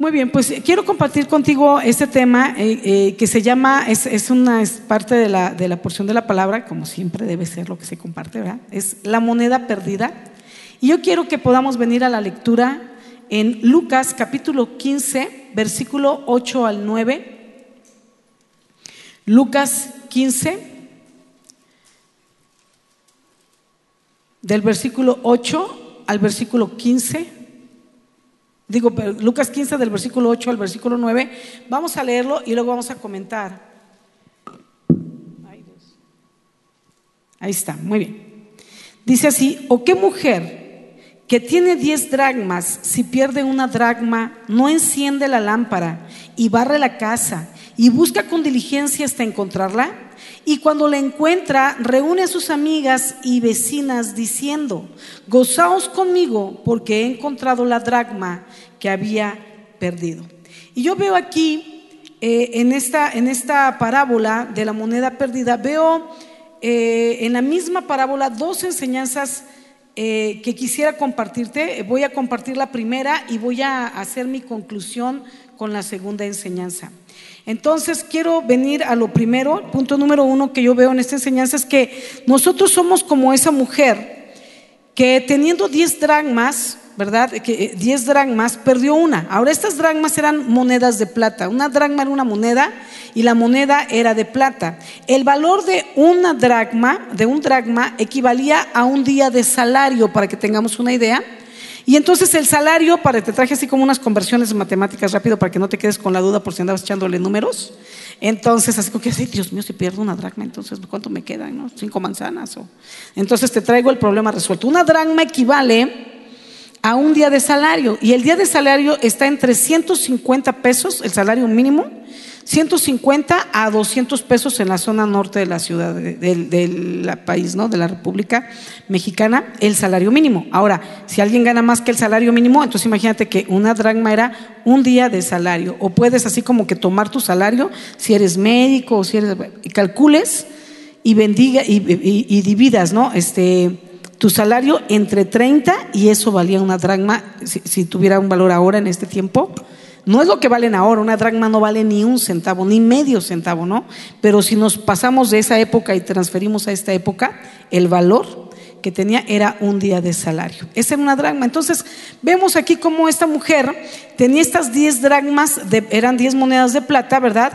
Muy bien, pues quiero compartir contigo este tema eh, eh, que se llama, es, una es parte de la, de la, porción de la palabra, como siempre debe ser lo que se comparte, ¿verdad? Es la moneda perdida. Y yo quiero que podamos venir a la lectura en Lucas capítulo 15, versículo 8 al 9. Lucas 15, del versículo 8 al versículo 15 digo, Lucas 15 del versículo 8 al versículo 9, vamos a leerlo y luego vamos a comentar. Ahí está, muy bien. Dice así, ¿o qué mujer que tiene 10 dragmas, si pierde una dragma, no enciende la lámpara y barre la casa y busca con diligencia hasta encontrarla? Y cuando la encuentra, reúne a sus amigas y vecinas diciendo, gozaos conmigo porque he encontrado la dracma que había perdido. Y yo veo aquí, eh, en, esta, en esta parábola de la moneda perdida, veo eh, en la misma parábola dos enseñanzas eh, que quisiera compartirte. Voy a compartir la primera y voy a hacer mi conclusión con la segunda enseñanza. Entonces quiero venir a lo primero, punto número uno que yo veo en esta enseñanza es que nosotros somos como esa mujer que teniendo 10 dragmas, ¿verdad? Que 10 eh, dragmas perdió una. Ahora estas dragmas eran monedas de plata. Una dragma era una moneda y la moneda era de plata. El valor de una dragma, de un dragma, equivalía a un día de salario, para que tengamos una idea. Y entonces el salario, para te traje así como unas conversiones matemáticas rápido para que no te quedes con la duda por si andabas echándole números. Entonces, así como que, Dios mío, si pierdo una dracma, entonces, ¿cuánto me quedan? No? Cinco manzanas. Entonces te traigo el problema resuelto. Una dracma equivale a un día de salario y el día de salario está en 350 pesos, el salario mínimo, 150 a 200 pesos en la zona norte de la ciudad, del país, ¿no? De la República Mexicana, el salario mínimo. Ahora, si alguien gana más que el salario mínimo, entonces imagínate que una dragma era un día de salario. O puedes así como que tomar tu salario, si eres médico o si eres, y calcules y bendiga y, dividas, ¿no? Este, tu salario entre 30 y eso valía una dragma si tuviera un valor ahora en este tiempo no es lo que valen ahora, una dragma no vale ni un centavo, ni medio centavo, ¿no? Pero si nos pasamos de esa época y transferimos a esta época, el valor que tenía era un día de salario. Esa era una dragma. Entonces, vemos aquí cómo esta mujer tenía estas 10 dragmas, eran 10 monedas de plata, ¿verdad?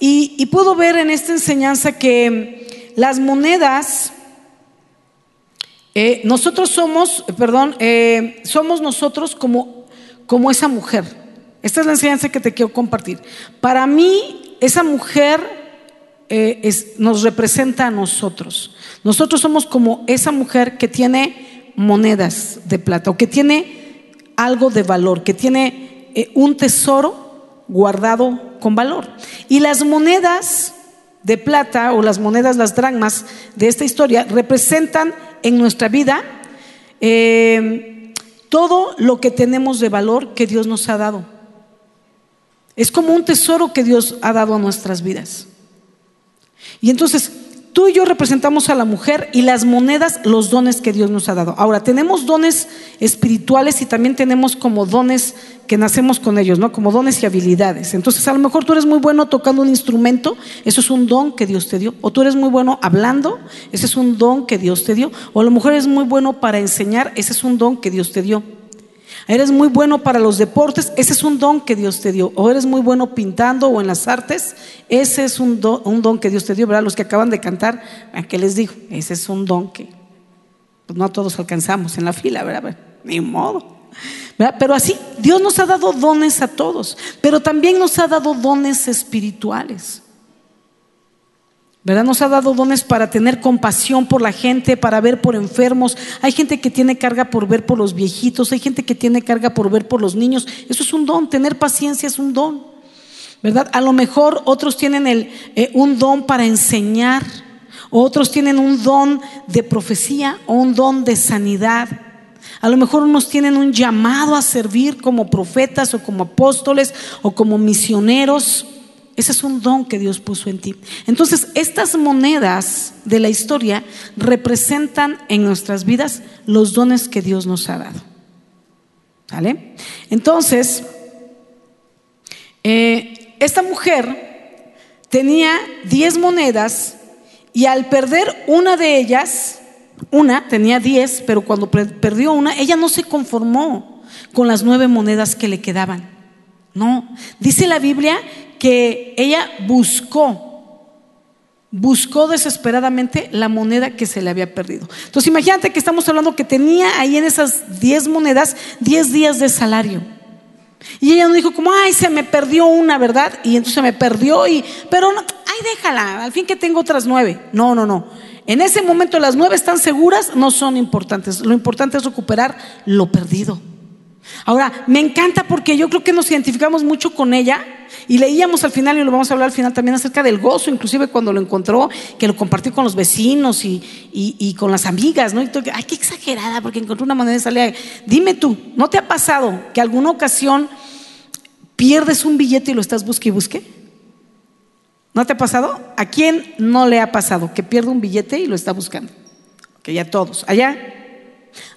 Y, puedo ver en esta enseñanza que las monedas, eh, nosotros somos, perdón, eh, somos nosotros como, como esa mujer. Esta es la enseñanza que te quiero compartir. Para mí, esa mujer eh, nos representa a nosotros. Nosotros somos como esa mujer que tiene monedas de plata o que tiene algo de valor, que tiene un tesoro guardado con valor. Y las monedas de plata o las monedas, las dragmas de esta historia representan en nuestra vida eh, todo lo que tenemos de valor que Dios nos ha dado. Es como un tesoro que Dios ha dado a nuestras vidas. Y entonces, tú y yo representamos a la mujer y las monedas, los dones que Dios nos ha dado. Ahora, tenemos dones espirituales y también tenemos como dones que nacemos con ellos, ¿no? Como dones y habilidades. Entonces, a lo mejor tú eres muy bueno tocando un instrumento, eso es un don que Dios te dio. O tú eres muy bueno hablando, ese es un don que Dios te dio. O a lo mejor eres muy bueno para enseñar, ese es un don que Dios te dio. Eres muy bueno para los deportes, ese es un don que Dios te dio. O eres muy bueno pintando o en las artes, ese es un don, que Dios te dio, ¿verdad? Los que acaban de cantar, ¿a qué les digo? Ese es un don que pues, no todos alcanzamos en la fila, ¿verdad? Ni modo. Pero así, Dios nos ha dado dones a todos, pero también nos ha dado dones espirituales. ¿Verdad? Nos ha dado dones para tener compasión por la gente, para ver por enfermos. Hay gente que tiene carga por ver por los viejitos, hay gente que tiene carga por ver por los niños. Eso es un don, tener paciencia es un don, ¿verdad? A lo mejor otros tienen eh, un don para enseñar, otros tienen un don de profecía o un don de sanidad. A lo mejor unos tienen un llamado a servir como profetas o como apóstoles o como misioneros. Ese es un don que Dios puso en ti. Entonces, estas monedas de la historia representan en nuestras vidas los dones que Dios nos ha dado. ¿Vale? Entonces, Eh, esta mujer tenía 10 monedas y al perder una de ellas, una tenía 10, pero cuando perdió una, ella no se conformó con las nueve monedas que le quedaban. No, dice la Biblia que ella buscó buscó desesperadamente la moneda que se le había perdido. Entonces imagínate que estamos hablando que tenía ahí en esas 10 monedas 10 días de salario. Y ella no dijo como, ay, se me perdió una, ¿verdad? Y entonces se me perdió y, pero no, ay, déjala, al fin que tengo otras nueve. No, no, no. En ese momento las nueve están seguras, no son importantes. Lo importante es recuperar lo perdido. Ahora, me encanta porque yo creo que nos identificamos mucho con ella y leíamos al final, y lo vamos a hablar al final también acerca del gozo, inclusive cuando lo encontró, que lo compartió con los vecinos y, con las amigas, ¿no? Y todo, ay, qué exagerada, porque encontró una manera de salir. Dime tú, ¿no te ha pasado que alguna ocasión pierdes un billete y lo estás busque y busque? ¿No te ha pasado? ¿A quién no le ha pasado que pierde un billete y lo está buscando? Que ya todos. Allá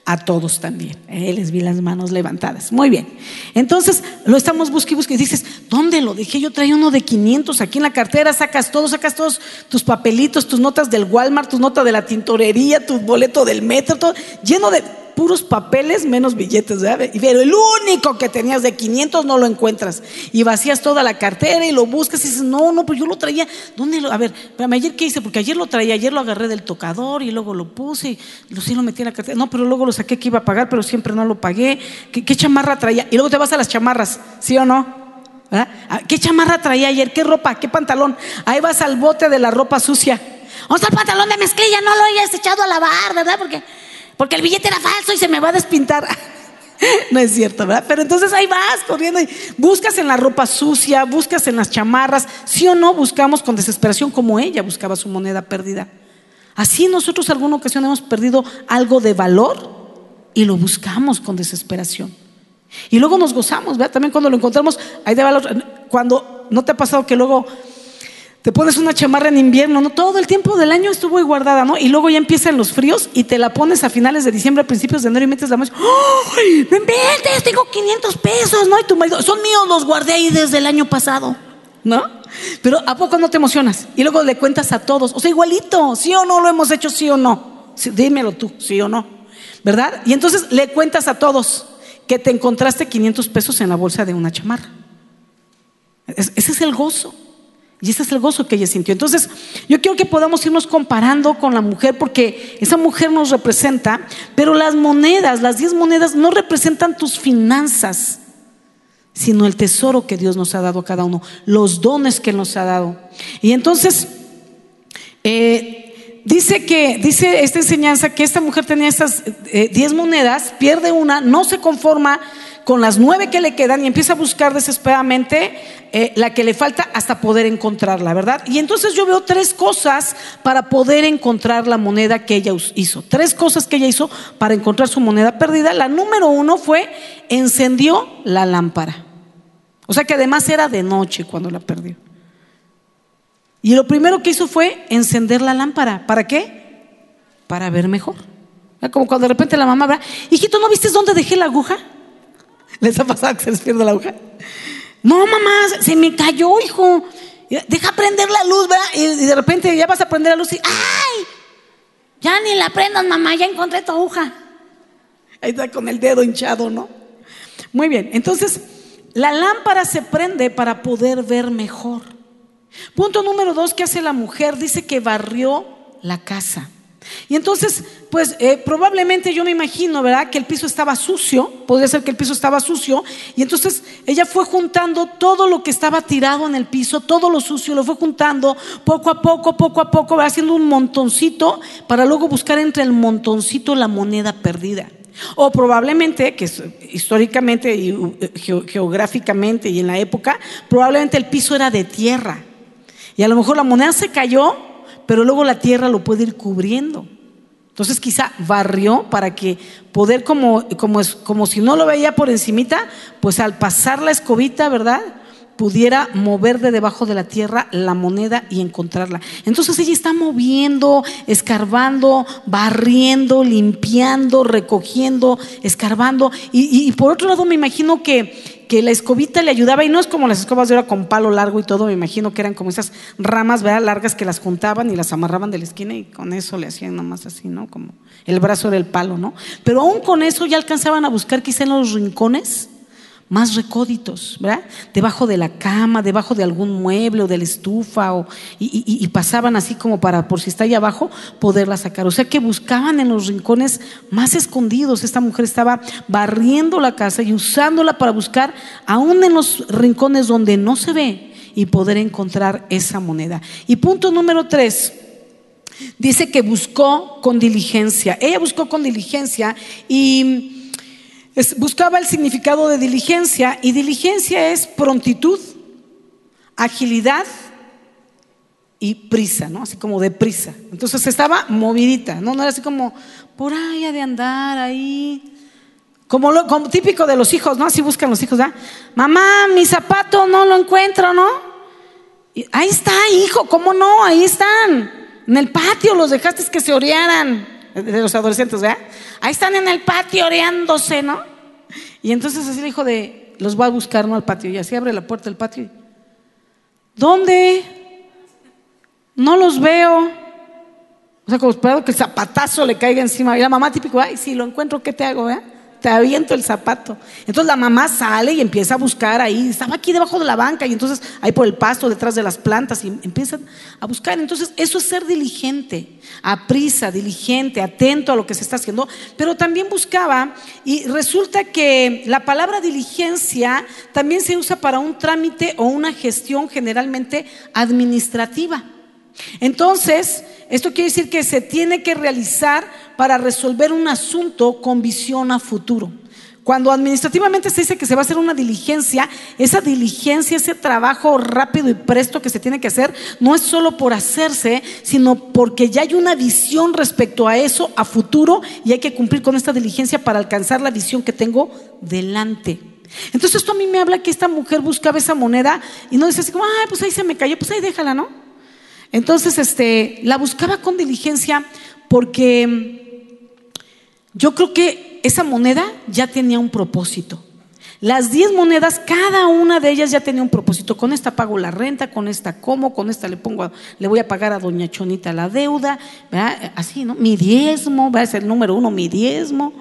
a todos también. Eh, les vi las manos levantadas. Muy bien. Entonces lo estamos buscando y dices, ¿dónde lo dejé? Yo traía uno de 500 aquí en la cartera. Sacas todo, sacas todos tus papelitos, tus notas del Walmart, tus notas de la tintorería, tu boleto del metro, todo lleno de puros papeles menos billetes, ¿verdad? Pero el único que tenías de 500 no lo encuentras. Y vacías toda la cartera y lo buscas y dices, no, no, pues yo lo traía. ¿Dónde lo? A ver, ayer qué hice? Porque ayer lo traía, ayer lo agarré del tocador y luego lo puse y lo, sí lo metí en la cartera. No, pero luego lo saqué que iba a pagar, pero siempre no lo pagué. ¿Qué, chamarra traía? Y luego te vas a las chamarras, ¿sí o no? Ah, ¿Qué chamarra traía ayer? ¿Qué ropa? ¿Qué pantalón? Ahí vas al bote de la ropa sucia. ¿Dónde está el pantalón de mezclilla? No lo hayas echado a lavar, ¿verdad? Porque porque el billete era falso y se me va a despintar. No es cierto, ¿verdad? Pero entonces ahí vas corriendo y buscas en la ropa sucia, buscas en las chamarras, sí o no buscamos con desesperación como ella buscaba su moneda perdida. Así nosotros alguna ocasión hemos perdido algo de valor y lo buscamos con desesperación. Y luego nos gozamos, ¿verdad? También cuando lo encontramos, hay de valor. Cuando no te ha pasado que luego te pones una chamarra en invierno, ¿no? Todo el tiempo del año estuvo guardada, ¿no? Y luego ya empiezan los fríos y te la pones a finales de diciembre, a principios de enero y metes la mano. ¡Ay! ¡Me inventes! Tengo 500 pesos, ¿no? Y tu marido, son míos, los guardé ahí desde el año pasado, ¿no? Pero ¿a poco no te emocionas? Y luego le cuentas a todos, o sea, igualito, ¿sí o no lo hemos hecho, sí o no? dímelo tú, ¿sí o no? ¿Verdad? Y entonces le cuentas a todos que te encontraste 500 pesos en la bolsa de una chamarra. ese es el gozo. Y ese es el gozo que ella sintió. Entonces, yo quiero que podamos irnos comparando con la mujer porque esa mujer nos representa, pero las monedas, las diez monedas no representan tus finanzas, sino el tesoro que Dios nos ha dado a cada uno, los dones que nos ha dado. Y entonces, eh, dice que, dice esta enseñanza que esta mujer tenía estas eh, diez monedas, pierde una, no se conforma con las nueve que le quedan y empieza a buscar desesperadamente eh, la que le falta hasta poder encontrarla, ¿verdad? Y entonces yo veo tres cosas para poder encontrar la moneda que ella hizo. Tres cosas que ella hizo para encontrar su moneda perdida. La número uno fue encendió la lámpara. O sea que además era de noche cuando la perdió. Y lo primero que hizo fue encender la lámpara. ¿Para qué? Para ver mejor. Como cuando de repente la mamá va, hijito, ¿no viste dónde dejé la aguja? ¿Les ha pasado que se les pierde la aguja? No, mamá, se me cayó, hijo. Deja prender la luz, ¿verdad? Y de repente ya vas a prender la luz y ¡ay! Ya ni la prendas, mamá, ya encontré tu aguja. Ahí está con el dedo hinchado, ¿no? Muy bien, entonces la lámpara se prende para poder ver mejor. Punto número dos, ¿qué hace la mujer? Dice que barrió la casa. Y entonces, pues eh, probablemente yo me imagino, ¿verdad? Que el piso estaba sucio, podría ser que el piso estaba sucio, y entonces ella fue juntando todo lo que estaba tirado en el piso, todo lo sucio, lo fue juntando poco a poco, poco a poco, haciendo un montoncito para luego buscar entre el montoncito la moneda perdida. O probablemente, que históricamente eh, geográficamente y en la época, probablemente el piso era de tierra. Y a lo mejor la moneda se cayó pero luego la tierra lo puede ir cubriendo. Entonces quizá barrió para que poder como, como, como si no lo veía por encimita, pues al pasar la escobita, ¿verdad? pudiera mover de debajo de la tierra la moneda y encontrarla. Entonces ella está moviendo, escarbando, barriendo, limpiando, recogiendo, escarbando. Y por otro lado me imagino que, que la escobita le ayudaba, y no es como las escobas de ahora con palo largo y todo, me imagino que eran como esas ramas ¿verdad? largas que las juntaban y las amarraban de la esquina y con eso le hacían nomás así, ¿no? Como el brazo era el palo, ¿no? Pero aún con eso ya alcanzaban a buscar quizá en los rincones más recóditos, ¿verdad? Debajo de la cama, debajo de algún mueble o de la estufa, o, y, pasaban así como para, por si está ahí abajo, poderla sacar. O sea que buscaban en los rincones más escondidos. Esta mujer estaba barriendo la casa y usándola para buscar, aún en los rincones donde no se ve, y poder encontrar esa moneda. Y punto número tres. Dice que buscó con diligencia. Ella buscó con diligencia y buscaba el significado de diligencia y diligencia es prontitud, agilidad y prisa, ¿no? Así como de prisa. Entonces estaba movidita, ¿no? No era así como por ahí de andar ahí. Como, lo, como típico de los hijos, ¿no? Así buscan los hijos, ¿verdad? Mamá, mi zapato no lo encuentro, ¿no? ahí está, hijo, ¿cómo no? Ahí están. En el patio los dejaste que se orearan de los adolescentes, ¿verdad? Ahí están en el patio oreándose, ¿no? Y entonces así le dijo de, los voy a buscar, ¿no? Al patio. Y así abre la puerta del patio. ¿Dónde? No los veo. O sea, como esperado que el zapatazo le caiga encima. Y la mamá típico, ay, si lo encuentro, ¿qué te hago, eh? Te aviento el zapato. Entonces la mamá sale y empieza a buscar ahí, estaba aquí debajo de la banca y entonces ahí por el pasto, detrás de las plantas y empiezan a buscar. Entonces eso es ser diligente, a prisa, diligente, atento a lo que se está haciendo, pero también buscaba y resulta que la palabra diligencia también se usa para un trámite o una gestión generalmente administrativa. Entonces, esto quiere decir que se tiene que realizar para resolver un asunto con visión a futuro. Cuando administrativamente se dice que se va a hacer una diligencia, esa diligencia, ese trabajo rápido y presto que se tiene que hacer, no es solo por hacerse, sino porque ya hay una visión respecto a eso a futuro y hay que cumplir con esta diligencia para alcanzar la visión que tengo delante. Entonces esto a mí me habla que esta mujer buscaba esa moneda y no dice así como, ay, pues ahí se me cayó, pues ahí déjala, ¿no? Entonces, este, la buscaba con diligencia porque yo creo que esa moneda ya tenía un propósito. Las diez monedas, cada una de ellas ya tenía un propósito. Con esta pago la renta, con esta como, con esta le pongo, le voy a pagar a Doña Chonita la deuda, así, ¿no? Mi diezmo, va a ser el número uno, mi diezmo.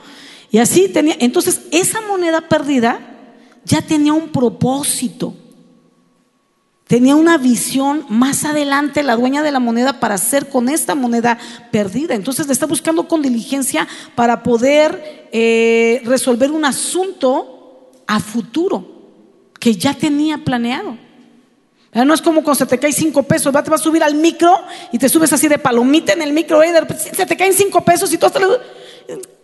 Y así tenía. Entonces, esa moneda perdida ya tenía un propósito. Tenía una visión más adelante la dueña de la moneda para hacer con esta moneda perdida. Entonces le está buscando con diligencia para poder eh, resolver un asunto a futuro que ya tenía planeado. No es como cuando se te caen cinco pesos, te vas a subir al micro y te subes así de palomita en el micro, y se te caen cinco pesos y tú hasta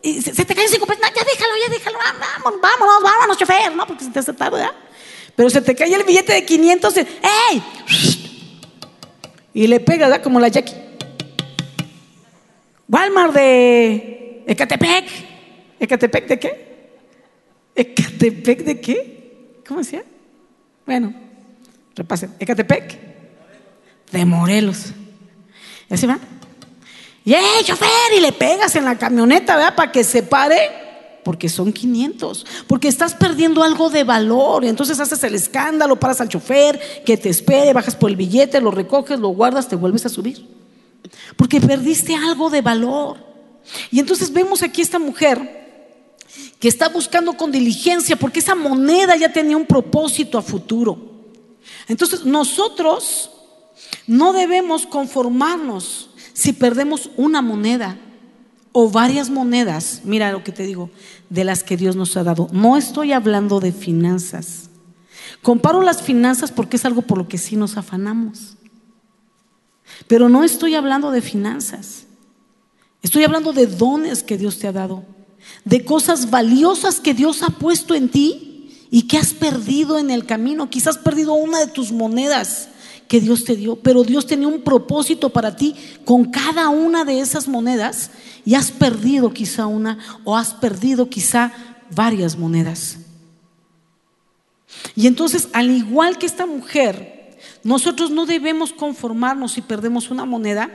y se, te caen cinco pesos, ya déjalo, ya déjalo, vámonos, vámonos, vámonos, chofer, ¿no? Porque se te hace tarde, ¿verdad? Pero se te cae el billete de 500, ¡ey! Y le pega, ¿verdad? Como la Jackie. Walmart de Ecatepec. ¿Ecatepec de qué? ¿Ecatepec de qué? ¿Cómo decía? Bueno, repasen. ¿Ecatepec? De Morelos. Y así va. Y ¡eh, chofer! Y le pegas en la camioneta, ¿verdad? Para que se pare porque son 500, porque estás perdiendo algo de valor. Y entonces haces el escándalo, paras al chofer, que te espere, bajas por el billete, lo recoges, lo guardas, te vuelves a subir. Porque perdiste algo de valor. Y entonces vemos aquí esta mujer que está buscando con diligencia, porque esa moneda ya tenía un propósito a futuro. Entonces nosotros no debemos conformarnos si perdemos una moneda o varias monedas, mira lo que te digo, de las que Dios nos ha dado. No estoy hablando de finanzas. Comparo las finanzas porque es algo por lo que sí nos afanamos. Pero no estoy hablando de finanzas. Estoy hablando de dones que Dios te ha dado, de cosas valiosas que Dios ha puesto en ti y que has perdido en el camino. Quizás has perdido una de tus monedas que Dios te dio, pero Dios tenía un propósito para ti con cada una de esas monedas y has perdido quizá una o has perdido quizá varias monedas. Y entonces, al igual que esta mujer, nosotros no debemos conformarnos si perdemos una moneda,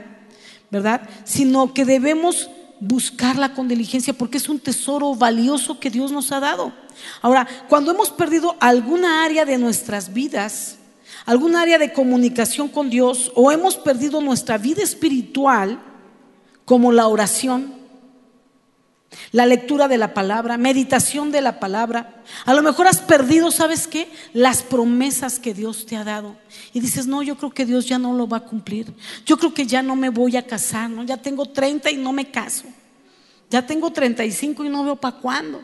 ¿verdad? Sino que debemos buscarla con diligencia porque es un tesoro valioso que Dios nos ha dado. Ahora, cuando hemos perdido alguna área de nuestras vidas, alguna área de comunicación con Dios, o hemos perdido nuestra vida espiritual, como la oración, la lectura de la palabra, meditación de la palabra. A lo mejor has perdido, ¿sabes qué? Las promesas que Dios te ha dado. Y dices, no, yo creo que Dios ya no lo va a cumplir. Yo creo que ya no me voy a casar, ¿no? Ya tengo 30 y no me caso. Ya tengo 35 y no veo para cuándo.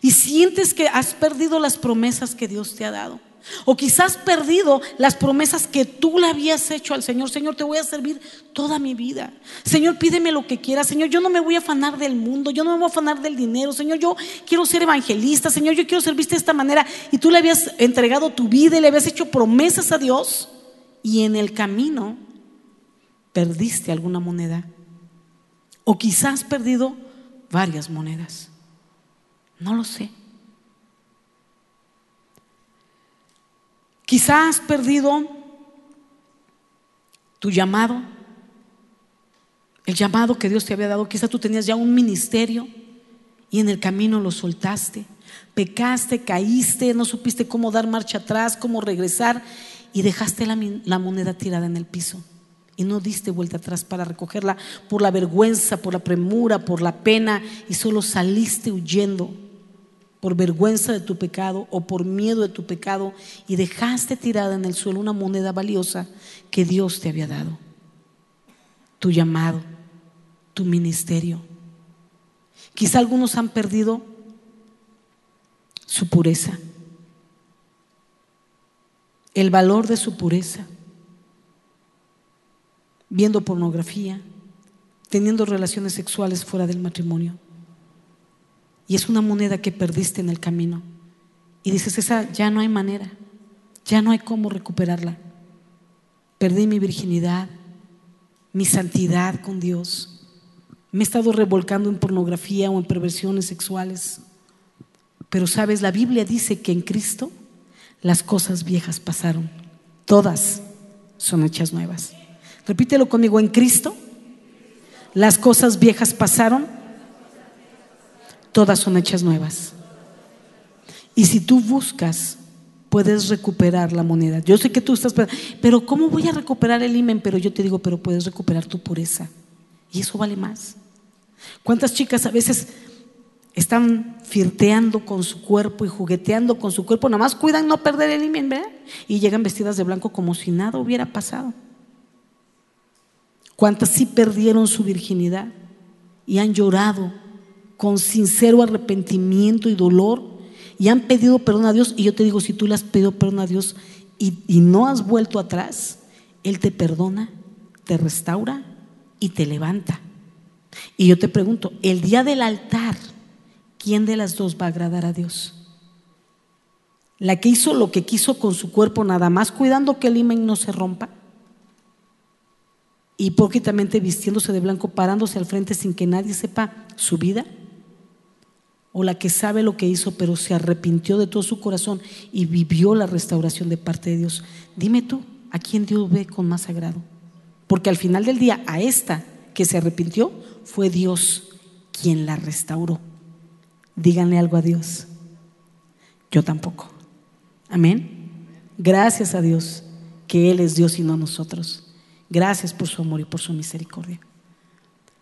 Y sientes que has perdido las promesas que Dios te ha dado. O quizás perdido las promesas que tú le habías hecho al Señor. Señor, te voy a servir toda mi vida. Señor, pídeme lo que quieras. Señor, yo no me voy a afanar del mundo. Yo no me voy a afanar del dinero. Señor, yo quiero ser evangelista. Señor, yo quiero servirte de esta manera. Y tú le habías entregado tu vida y le habías hecho promesas a Dios. Y en el camino perdiste alguna moneda. O quizás perdido varias monedas. No lo sé. Quizás has perdido tu llamado, el llamado que Dios te había dado. Quizás tú tenías ya un ministerio y en el camino lo soltaste. Pecaste, caíste, no supiste cómo dar marcha atrás, cómo regresar y dejaste la, la moneda tirada en el piso y no diste vuelta atrás para recogerla por la vergüenza, por la premura, por la pena y solo saliste huyendo por vergüenza de tu pecado o por miedo de tu pecado y dejaste tirada en el suelo una moneda valiosa que Dios te había dado. Tu llamado, tu ministerio. Quizá algunos han perdido su pureza, el valor de su pureza, viendo pornografía, teniendo relaciones sexuales fuera del matrimonio. Y es una moneda que perdiste en el camino. Y dices, esa ya no hay manera, ya no hay cómo recuperarla. Perdí mi virginidad, mi santidad con Dios. Me he estado revolcando en pornografía o en perversiones sexuales. Pero sabes, la Biblia dice que en Cristo las cosas viejas pasaron. Todas son hechas nuevas. Repítelo conmigo, en Cristo las cosas viejas pasaron todas son hechas nuevas. Y si tú buscas, puedes recuperar la moneda. Yo sé que tú estás, pero ¿cómo voy a recuperar el imen? Pero yo te digo, pero puedes recuperar tu pureza. Y eso vale más. ¿Cuántas chicas a veces están firteando con su cuerpo y jugueteando con su cuerpo? Nada más cuidan no perder el imen, ¿verdad? Y llegan vestidas de blanco como si nada hubiera pasado. ¿Cuántas sí perdieron su virginidad y han llorado con sincero arrepentimiento y dolor y han pedido perdón a Dios. Y yo te digo, si tú le has pedido perdón a Dios y, no has vuelto atrás, Él te perdona, te restaura y te levanta. Y yo te pregunto, el día del altar, ¿quién de las dos va a agradar a Dios? La que hizo lo que quiso con su cuerpo nada más, cuidando que el imen no se rompa. Hipócritamente vistiéndose de blanco, parándose al frente sin que nadie sepa su vida o la que sabe lo que hizo, pero se arrepintió de todo su corazón y vivió la restauración de parte de Dios. Dime tú, ¿a quién Dios ve con más agrado? Porque al final del día, a esta que se arrepintió, fue Dios quien la restauró. Díganle algo a Dios. Yo tampoco. Amén. Gracias a Dios que Él es Dios y no nosotros. Gracias por su amor y por su misericordia.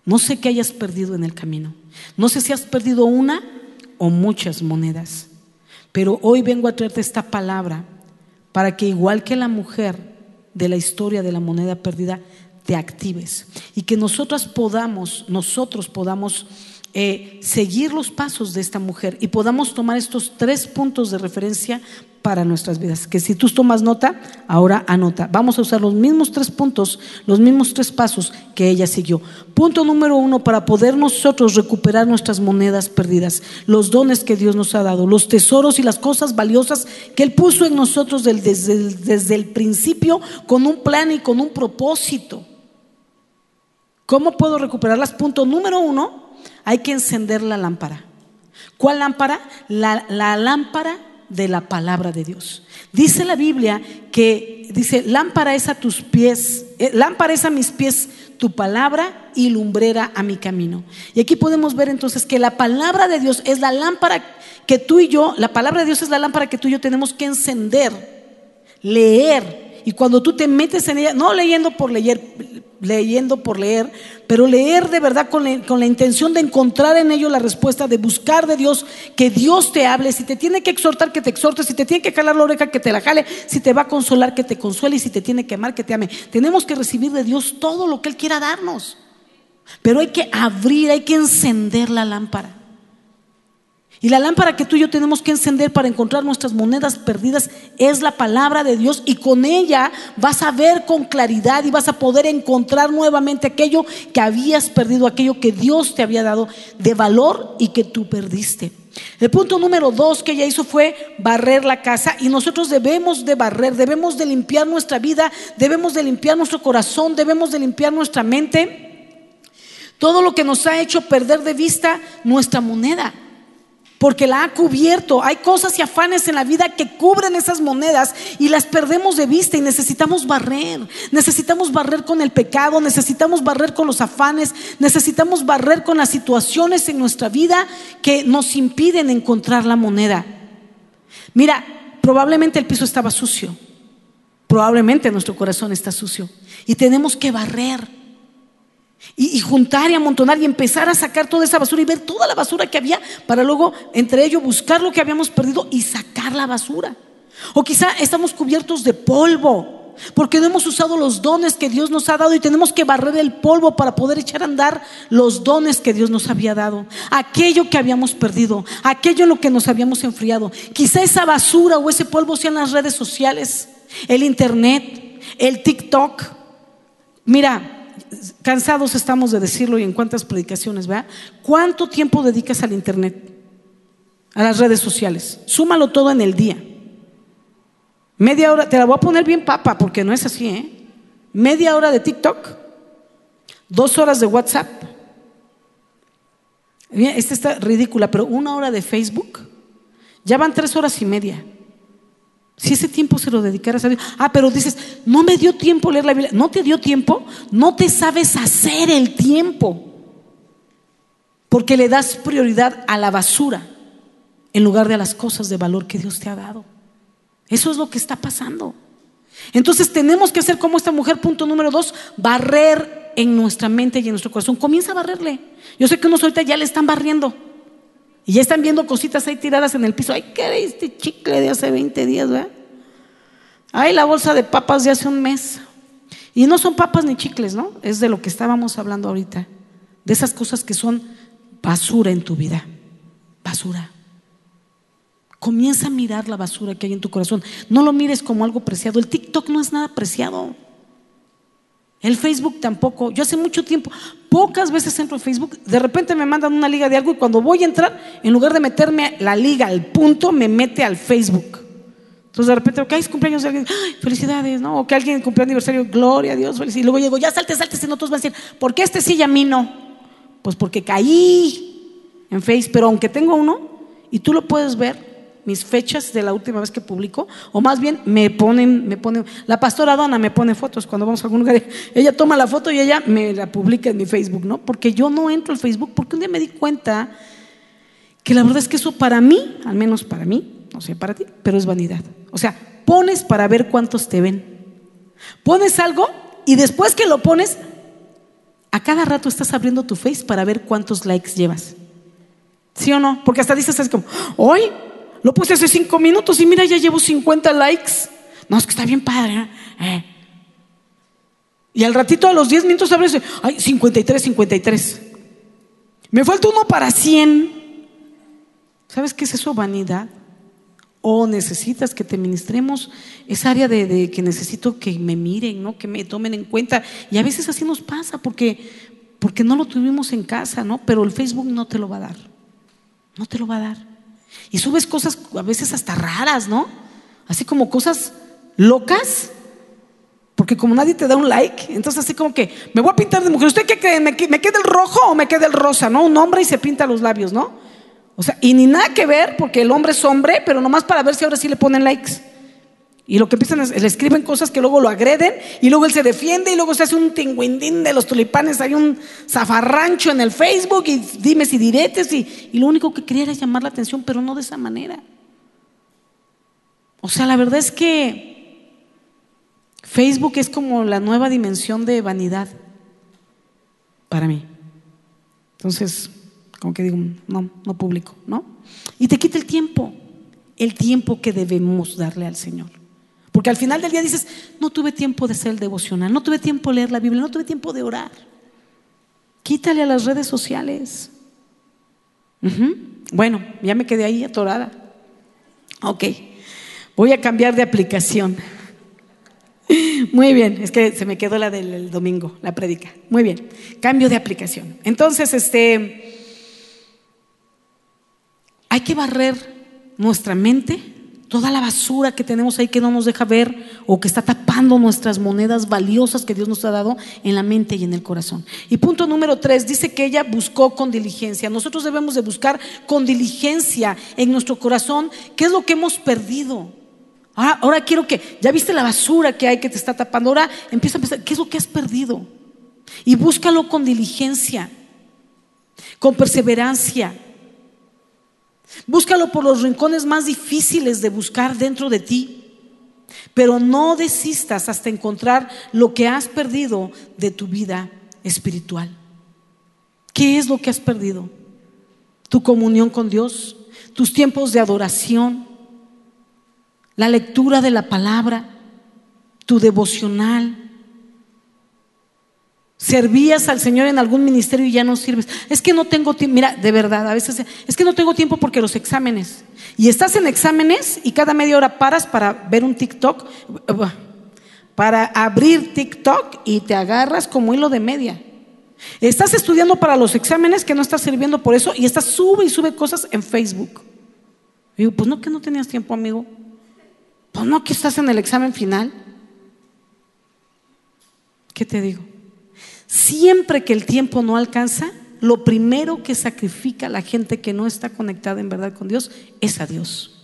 No sé qué hayas perdido en el camino. No sé si has perdido una o muchas monedas. Pero hoy vengo a traerte esta palabra para que igual que la mujer de la historia de la moneda perdida, te actives y que nosotras podamos, nosotros podamos eh, seguir los pasos de esta mujer y podamos tomar estos tres puntos de referencia para nuestras vidas. Que si tú tomas nota, ahora anota. Vamos a usar los mismos tres puntos, los mismos tres pasos que ella siguió. Punto número uno, para poder nosotros recuperar nuestras monedas perdidas, los dones que Dios nos ha dado, los tesoros y las cosas valiosas que Él puso en nosotros desde, desde el principio con un plan y con un propósito. ¿Cómo puedo recuperarlas? Punto número uno, hay que encender la lámpara. ¿Cuál lámpara? La, lámpara de la palabra de Dios. Dice la Biblia que dice, lámpara es a tus pies, eh, lámpara es a mis pies tu palabra y lumbrera a mi camino. Y aquí podemos ver entonces que la palabra de Dios es la lámpara que tú y yo, la palabra de Dios es la lámpara que tú y yo tenemos que encender, leer. Y cuando tú te metes en ella, no leyendo por leer, leyendo por leer, pero leer de verdad con la, intención de encontrar en ello la respuesta, de buscar de Dios, que Dios te hable, si te tiene que exhortar, que te exhorte, si te tiene que jalar la oreja, que te la jale, si te va a consolar, que te consuele, y si te tiene que amar, que te ame. Tenemos que recibir de Dios todo lo que Él quiera darnos, pero hay que abrir, hay que encender la lámpara. Y la lámpara que tú y yo tenemos que encender para encontrar nuestras monedas perdidas es la palabra de Dios y con ella vas a ver con claridad y vas a poder encontrar nuevamente aquello que habías perdido, aquello que Dios te había dado de valor y que tú perdiste. El punto número dos que ella hizo fue barrer la casa y nosotros debemos de barrer, debemos de limpiar nuestra vida, debemos de limpiar nuestro corazón, debemos de limpiar nuestra mente, todo lo que nos ha hecho perder de vista nuestra moneda porque la ha cubierto. Hay cosas y afanes en la vida que cubren esas monedas y las perdemos de vista y necesitamos barrer. Necesitamos barrer con el pecado, necesitamos barrer con los afanes, necesitamos barrer con las situaciones en nuestra vida que nos impiden encontrar la moneda. Mira, probablemente el piso estaba sucio, probablemente nuestro corazón está sucio y tenemos que barrer. Y, juntar y amontonar y empezar a sacar toda esa basura y ver toda la basura que había para luego entre ellos buscar lo que habíamos perdido y sacar la basura. O quizá estamos cubiertos de polvo porque no hemos usado los dones que Dios nos ha dado y tenemos que barrer el polvo para poder echar a andar los dones que Dios nos había dado. Aquello que habíamos perdido, aquello en lo que nos habíamos enfriado. Quizá esa basura o ese polvo sean las redes sociales, el internet, el TikTok. Mira, cansados estamos de decirlo y en cuántas predicaciones, ¿verdad? ¿Cuánto tiempo dedicas al Internet? A las redes sociales. Súmalo todo en el día. Media hora, te la voy a poner bien papa porque no es así, ¿eh? Media hora de TikTok, dos horas de WhatsApp. Esta está ridícula, pero una hora de Facebook. Ya van tres horas y media. Si ese tiempo se lo dedicaras a Dios. Ah, pero dices, no me dio tiempo leer la Biblia. No te dio tiempo, no te sabes hacer el tiempo. Porque le das prioridad a la basura en lugar de a las cosas de valor que Dios te ha dado. Eso es lo que está pasando. Entonces tenemos que hacer como esta mujer, punto número dos, barrer en nuestra mente y en nuestro corazón. Comienza a barrerle. Yo sé que unos ahorita ya le están barriendo. Y ya están viendo cositas ahí tiradas en el piso. Ay, ¿qué este chicle de hace 20 días, verdad? Ay, la bolsa de papas de hace un mes. Y no son papas ni chicles, ¿no? Es de lo que estábamos hablando ahorita. De esas cosas que son basura en tu vida. Basura. Comienza a mirar la basura que hay en tu corazón. No lo mires como algo preciado. El TikTok no es nada preciado. El Facebook tampoco. Yo hace mucho tiempo, pocas veces entro al Facebook, de repente me mandan una liga de algo y cuando voy a entrar, en lugar de meterme la liga al punto, me mete al Facebook. Entonces de repente, ok, es cumpleaños de alguien, felicidades, ¿no? O que alguien cumple aniversario, gloria a Dios, felicidades. Y luego llego, ya salte, salte, si no todos van a decir, ¿por qué este sí y a mí no? Pues porque caí en Facebook, pero aunque tengo uno, y tú lo puedes ver, mis fechas de la última vez que publico, o más bien me ponen, me ponen, la pastora Donna me pone fotos cuando vamos a algún lugar, ella toma la foto y ella me la publica en mi Facebook, ¿no? Porque yo no entro al Facebook porque un día me di cuenta que la verdad es que eso para mí, al menos para mí, no sé para ti, pero es vanidad. O sea, pones para ver cuántos te ven. Pones algo y después que lo pones, a cada rato estás abriendo tu face para ver cuántos likes llevas. ¿Sí o no? Porque hasta dices así como, hoy lo puse hace cinco minutos y mira, ya llevo 50 likes. No, es que está bien padre. ¿eh? Eh. Y al ratito, a los 10 minutos, abres, ay, 53, 53. Me falta uno para 100. ¿Sabes qué es eso? Vanidad. O necesitas que te ministremos esa área de, que necesito que me miren, ¿no? que me tomen en cuenta. Y a veces así nos pasa porque, porque no lo tuvimos en casa, ¿no? Pero el Facebook no te lo va a dar. No te lo va a dar. Y subes cosas a veces hasta raras, ¿no? Así como cosas locas. Porque como nadie te da un like, entonces así como que me voy a pintar de mujer. ¿Usted qué cree? ¿Me, queda el rojo o me queda el rosa? ¿No? Un hombre y se pinta los labios, ¿no? O sea, y ni nada que ver porque el hombre es hombre, pero nomás para ver si ahora sí le ponen likes. Y lo que empiezan es, le escriben cosas que luego lo agreden y luego él se defiende y luego se hace un tinguindín de los tulipanes, hay un zafarrancho en el Facebook y dime si diretes y, lo único que quería era llamar la atención, pero no de esa manera. O sea, la verdad es que Facebook es como la nueva dimensión de vanidad para mí. Entonces, como que digo, no, no publico, ¿no? Y te quita el tiempo, el tiempo que debemos darle al Señor. Porque al final del día dices, no tuve tiempo de ser devocional, no tuve tiempo de leer la Biblia, no tuve tiempo de orar. Quítale a las redes sociales. Bueno, ya me quedé ahí atorada. Ok, voy a cambiar de aplicación. Muy bien, es que se me quedó la del domingo, la predica. Muy bien, cambio de aplicación. Entonces, este, hay que barrer nuestra mente toda la basura que tenemos ahí que no nos deja ver o que está tapando nuestras monedas valiosas que Dios nos ha dado en la mente y en el corazón. Y punto número tres, dice que ella buscó con diligencia. Nosotros debemos de buscar con diligencia en nuestro corazón qué es lo que hemos perdido. Ahora, ahora quiero que, ya viste la basura que hay que te está tapando, ahora empieza a pensar, ¿qué es lo que has perdido? Y búscalo con diligencia, con perseverancia Búscalo por los rincones más difíciles de buscar dentro de ti. Pero no desistas hasta encontrar lo que has perdido de tu vida espiritual. ¿Qué es lo que has perdido? Tu comunión con Dios, tus tiempos de adoración, la lectura de la palabra, tu devocional, servías al Señor en algún ministerio y ya no sirves. Es que no tengo tiempo, mira, de verdad, a veces es que no tengo tiempo porque los exámenes. Y estás en exámenes y cada media hora paras para ver un TikTok, para abrir TikTok y te agarras como hilo de media. Estás estudiando para los exámenes que no estás sirviendo por eso y estás sube y sube cosas en Facebook. digo, pues no que no tenías tiempo, amigo. Pues no que estás en el examen final. ¿Qué te digo? Siempre que el tiempo no alcanza, lo primero que sacrifica la gente que no está conectada en verdad con Dios es a Dios.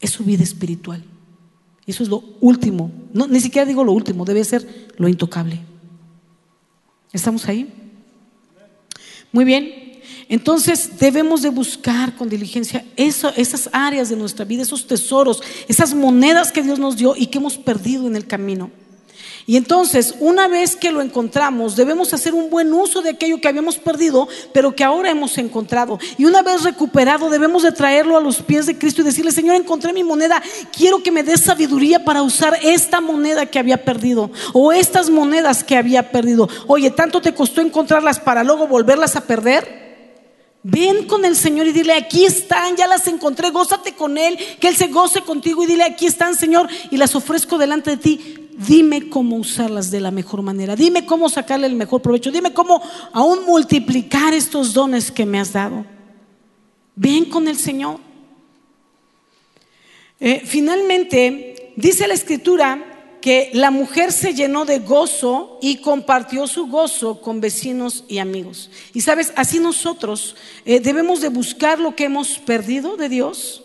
Es su vida espiritual. Eso es lo último. No, ni siquiera digo lo último, debe ser lo intocable. ¿Estamos ahí? Muy bien. Entonces debemos de buscar con diligencia esas áreas de nuestra vida, esos tesoros, esas monedas que Dios nos dio y que hemos perdido en el camino. Y entonces, una vez que lo encontramos, debemos hacer un buen uso de aquello que habíamos perdido, pero que ahora hemos encontrado. Y una vez recuperado, debemos de traerlo a los pies de Cristo y decirle, Señor, encontré mi moneda, quiero que me des sabiduría para usar esta moneda que había perdido o estas monedas que había perdido. Oye, ¿tanto te costó encontrarlas para luego volverlas a perder? Ven con el Señor y dile, aquí están, ya las encontré, gózate con Él, que Él se goce contigo y dile, aquí están, Señor, y las ofrezco delante de ti dime cómo usarlas de la mejor manera, dime cómo sacarle el mejor provecho, dime cómo aún multiplicar estos dones que me has dado. Ven con el Señor. Eh, finalmente, dice la escritura que la mujer se llenó de gozo y compartió su gozo con vecinos y amigos. Y sabes, así nosotros eh, debemos de buscar lo que hemos perdido de Dios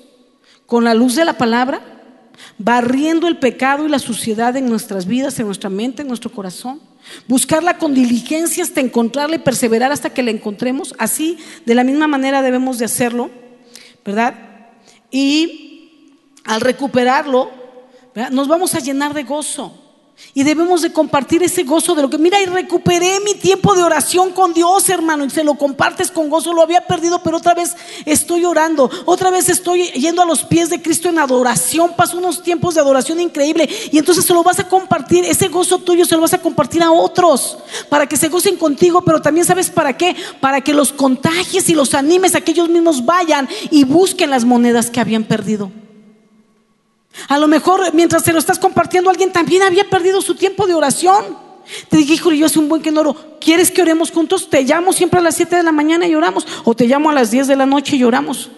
con la luz de la palabra barriendo el pecado y la suciedad en nuestras vidas, en nuestra mente, en nuestro corazón. Buscarla con diligencia hasta encontrarla y perseverar hasta que la encontremos. Así, de la misma manera debemos de hacerlo, ¿verdad? Y al recuperarlo, nos vamos a llenar de gozo. Y debemos de compartir ese gozo de lo que, mira, y recuperé mi tiempo de oración con Dios, hermano, y se lo compartes con gozo. Lo había perdido, pero otra vez estoy orando, otra vez estoy yendo a los pies de Cristo en adoración. Paso unos tiempos de adoración increíble. Y entonces se lo vas a compartir, ese gozo tuyo se lo vas a compartir a otros, para que se gocen contigo, pero también sabes para qué, para que los contagies y los animes a que ellos mismos vayan y busquen las monedas que habían perdido. A lo mejor mientras se lo estás compartiendo, alguien también había perdido su tiempo de oración. Te dije, hijo, yo hace un buen que no oro. ¿Quieres que oremos juntos? Te llamo siempre a las 7 de la mañana y oramos. O te llamo a las 10 de la noche y oramos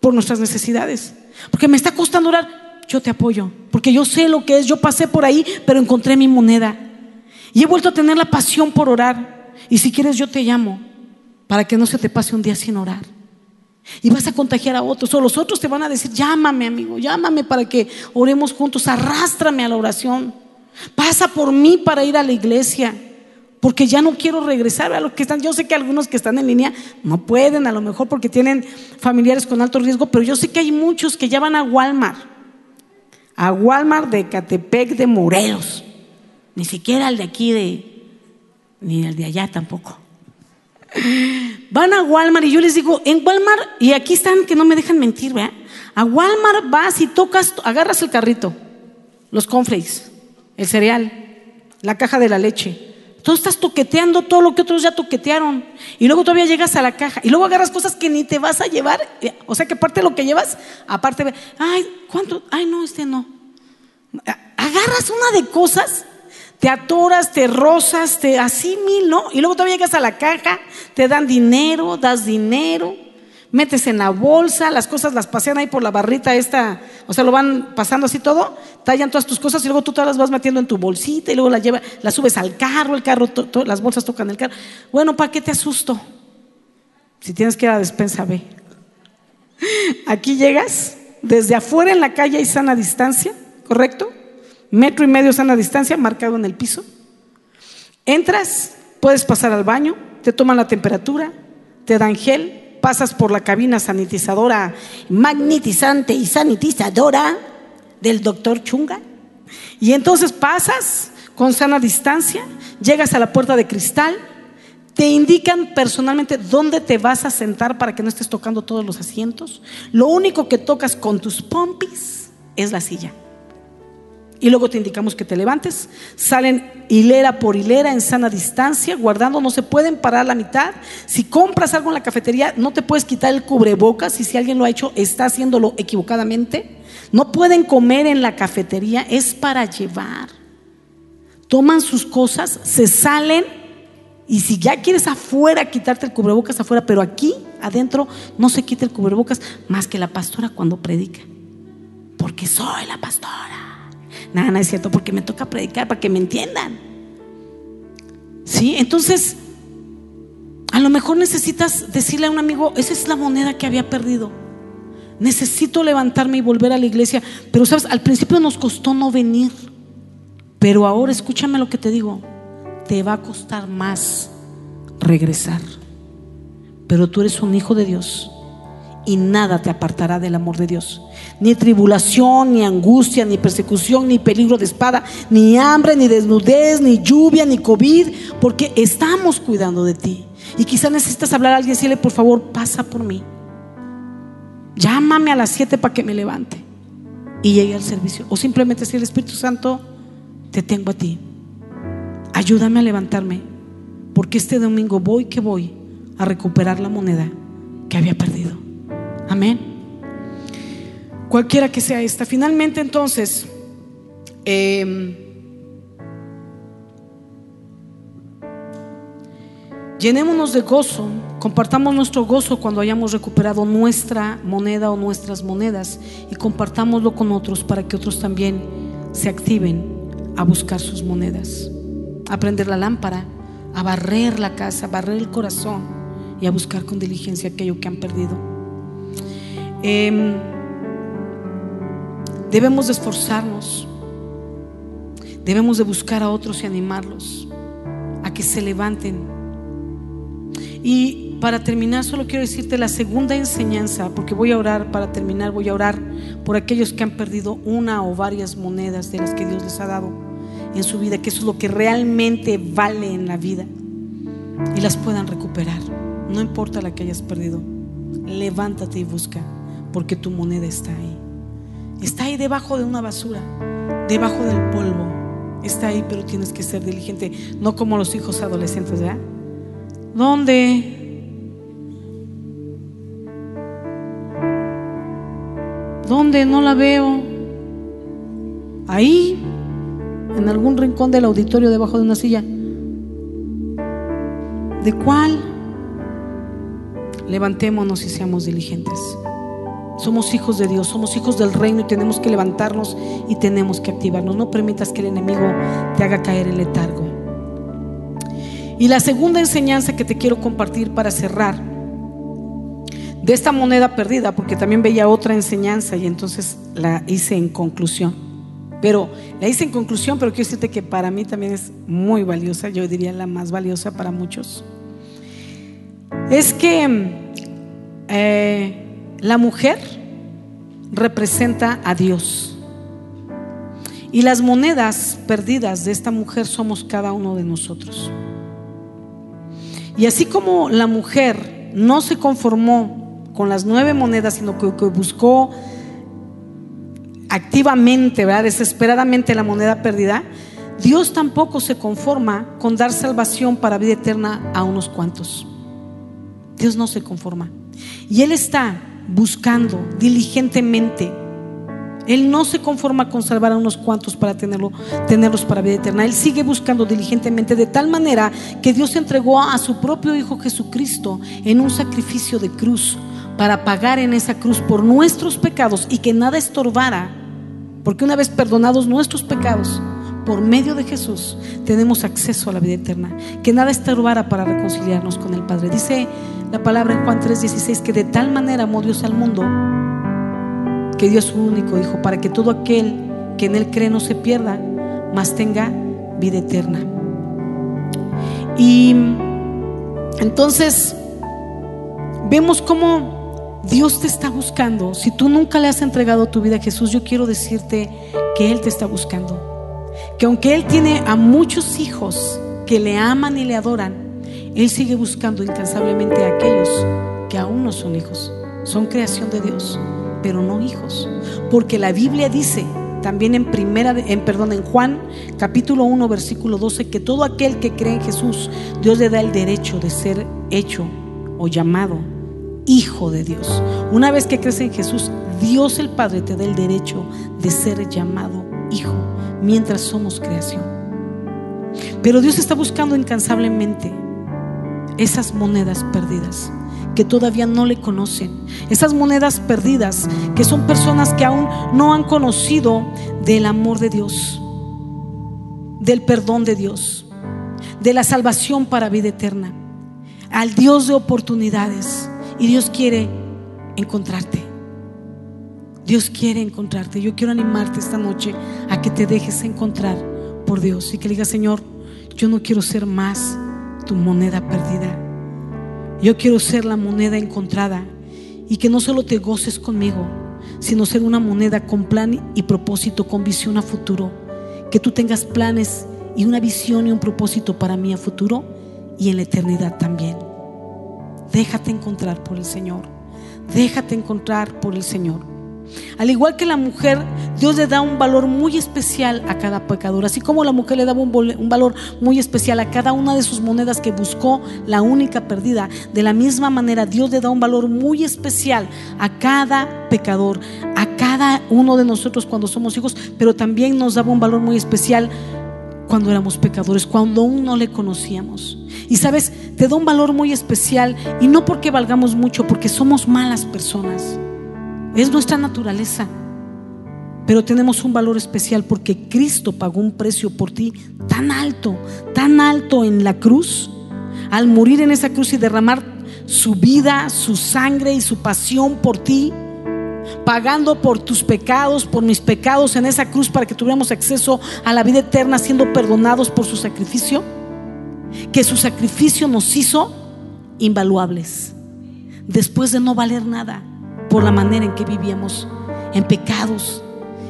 por nuestras necesidades. Porque me está costando orar. Yo te apoyo. Porque yo sé lo que es. Yo pasé por ahí, pero encontré mi moneda. Y he vuelto a tener la pasión por orar. Y si quieres, yo te llamo para que no se te pase un día sin orar. Y vas a contagiar a otros. O los otros te van a decir, llámame amigo, llámame para que oremos juntos, arrástrame a la oración. Pasa por mí para ir a la iglesia. Porque ya no quiero regresar a los que están. Yo sé que algunos que están en línea no pueden, a lo mejor porque tienen familiares con alto riesgo, pero yo sé que hay muchos que ya van a Walmart. A Walmart de Catepec de Morelos. Ni siquiera al de aquí de, ni al de allá tampoco. Van a Walmart y yo les digo, en Walmart, y aquí están que no me dejan mentir, ¿verdad? A Walmart vas y tocas, agarras el carrito, los cornflakes, el cereal, la caja de la leche. Tú estás toqueteando todo lo que otros ya toquetearon. Y luego todavía llegas a la caja. Y luego agarras cosas que ni te vas a llevar. O sea que aparte de lo que llevas, aparte, ay, ¿cuánto? Ay, no, este no. Agarras una de cosas te atoras, te rozas, te así mil, ¿no? Y luego todavía llegas a la caja, te dan dinero, das dinero, metes en la bolsa, las cosas las pasean ahí por la barrita esta, o sea, lo van pasando así todo, tallan todas tus cosas y luego tú todas las vas metiendo en tu bolsita y luego las lleva, las subes al carro, el carro, las bolsas tocan el carro. Bueno, ¿para qué te asusto? Si tienes que ir a la despensa, ve. Aquí llegas, desde afuera en la calle hay sana distancia, ¿correcto? Metro y medio sana distancia, marcado en el piso. Entras, puedes pasar al baño, te toman la temperatura, te dan gel, pasas por la cabina sanitizadora, magnetizante y sanitizadora del doctor Chunga. Y entonces pasas con sana distancia, llegas a la puerta de cristal, te indican personalmente dónde te vas a sentar para que no estés tocando todos los asientos. Lo único que tocas con tus pompis es la silla. Y luego te indicamos que te levantes. Salen hilera por hilera en sana distancia, guardando, no se pueden parar la mitad. Si compras algo en la cafetería, no te puedes quitar el cubrebocas y si alguien lo ha hecho, está haciéndolo equivocadamente. No pueden comer en la cafetería, es para llevar. Toman sus cosas, se salen y si ya quieres afuera quitarte el cubrebocas afuera, pero aquí adentro no se quita el cubrebocas más que la pastora cuando predica. Porque soy la pastora. Nada, no es cierto, porque me toca predicar para que me entiendan. ¿Sí? Entonces, a lo mejor necesitas decirle a un amigo, esa es la moneda que había perdido. Necesito levantarme y volver a la iglesia. Pero sabes, al principio nos costó no venir. Pero ahora escúchame lo que te digo. Te va a costar más regresar. Pero tú eres un hijo de Dios y nada te apartará del amor de Dios. Ni tribulación, ni angustia, ni persecución, ni peligro de espada, ni hambre, ni desnudez, ni lluvia, ni COVID, porque estamos cuidando de ti. Y quizá necesitas hablar a alguien y decirle, por favor, pasa por mí. Llámame a las 7 para que me levante y llegue al servicio. O simplemente decirle, Espíritu Santo, te tengo a ti. Ayúdame a levantarme, porque este domingo voy que voy a recuperar la moneda que había perdido. Amén. Cualquiera que sea esta. Finalmente entonces, em, llenémonos de gozo, compartamos nuestro gozo cuando hayamos recuperado nuestra moneda o nuestras monedas y compartámoslo con otros para que otros también se activen a buscar sus monedas, a prender la lámpara, a barrer la casa, a barrer el corazón y a buscar con diligencia aquello que han perdido. Em, debemos de esforzarnos, debemos de buscar a otros y animarlos a que se levanten. Y para terminar, solo quiero decirte la segunda enseñanza, porque voy a orar, para terminar, voy a orar por aquellos que han perdido una o varias monedas de las que Dios les ha dado en su vida, que eso es lo que realmente vale en la vida, y las puedan recuperar. No importa la que hayas perdido, levántate y busca porque tu moneda está ahí. Está ahí debajo de una basura, debajo del polvo. Está ahí, pero tienes que ser diligente, no como los hijos adolescentes, ¿verdad? ¿Dónde? ¿Dónde? No la veo. Ahí, en algún rincón del auditorio, debajo de una silla. ¿De cuál? Levantémonos y seamos diligentes. Somos hijos de Dios, somos hijos del reino y tenemos que levantarnos y tenemos que activarnos. No permitas que el enemigo te haga caer en letargo. Y la segunda enseñanza que te quiero compartir para cerrar de esta moneda perdida, porque también veía otra enseñanza y entonces la hice en conclusión. Pero la hice en conclusión, pero quiero decirte que para mí también es muy valiosa, yo diría la más valiosa para muchos. Es que eh, la mujer representa a Dios. Y las monedas perdidas de esta mujer somos cada uno de nosotros. Y así como la mujer no se conformó con las nueve monedas, sino que, buscó activamente, ¿verdad? desesperadamente la moneda perdida, Dios tampoco se conforma con dar salvación para vida eterna a unos cuantos. Dios no se conforma. Y Él está buscando diligentemente. Él no se conforma con salvar a unos cuantos para tenerlo, tenerlos para vida eterna. Él sigue buscando diligentemente de tal manera que Dios entregó a su propio Hijo Jesucristo en un sacrificio de cruz para pagar en esa cruz por nuestros pecados y que nada estorbara, porque una vez perdonados nuestros pecados, por medio de Jesús tenemos acceso a la vida eterna. Que nada estorbara para reconciliarnos con el Padre. Dice la palabra en Juan 3:16 que de tal manera amó Dios al mundo que dio a su único Hijo para que todo aquel que en Él cree no se pierda, mas tenga vida eterna. Y entonces vemos cómo Dios te está buscando. Si tú nunca le has entregado tu vida a Jesús, yo quiero decirte que Él te está buscando que aunque Él tiene a muchos hijos que le aman y le adoran, Él sigue buscando incansablemente a aquellos que aún no son hijos. Son creación de Dios, pero no hijos. Porque la Biblia dice también en primera en perdón en Juan capítulo 1 versículo 12 que todo aquel que cree en Jesús, Dios le da el derecho de ser hecho o llamado hijo de Dios. Una vez que crees en Jesús, Dios el Padre te da el derecho de ser llamado hijo mientras somos creación. Pero Dios está buscando incansablemente esas monedas perdidas que todavía no le conocen. Esas monedas perdidas que son personas que aún no han conocido del amor de Dios, del perdón de Dios, de la salvación para vida eterna, al Dios de oportunidades. Y Dios quiere encontrarte. Dios quiere encontrarte. Yo quiero animarte esta noche a que te dejes encontrar por Dios y que le digas, Señor, yo no quiero ser más tu moneda perdida. Yo quiero ser la moneda encontrada y que no solo te goces conmigo, sino ser una moneda con plan y propósito, con visión a futuro. Que tú tengas planes y una visión y un propósito para mí a futuro y en la eternidad también. Déjate encontrar por el Señor. Déjate encontrar por el Señor. Al igual que la mujer, Dios le da un valor muy especial a cada pecador. Así como la mujer le daba un, valor muy especial a cada una de sus monedas que buscó la única perdida, de la misma manera Dios le da un valor muy especial a cada pecador, a cada uno de nosotros cuando somos hijos, pero también nos daba un valor muy especial cuando éramos pecadores, cuando aún no le conocíamos. Y sabes, te da un valor muy especial y no porque valgamos mucho, porque somos malas personas. Es nuestra naturaleza. Pero tenemos un valor especial porque Cristo pagó un precio por ti tan alto, tan alto en la cruz. Al morir en esa cruz y derramar su vida, su sangre y su pasión por ti, pagando por tus pecados, por mis pecados en esa cruz para que tuviéramos acceso a la vida eterna siendo perdonados por su sacrificio, que su sacrificio nos hizo invaluables, después de no valer nada por la manera en que vivíamos, en pecados,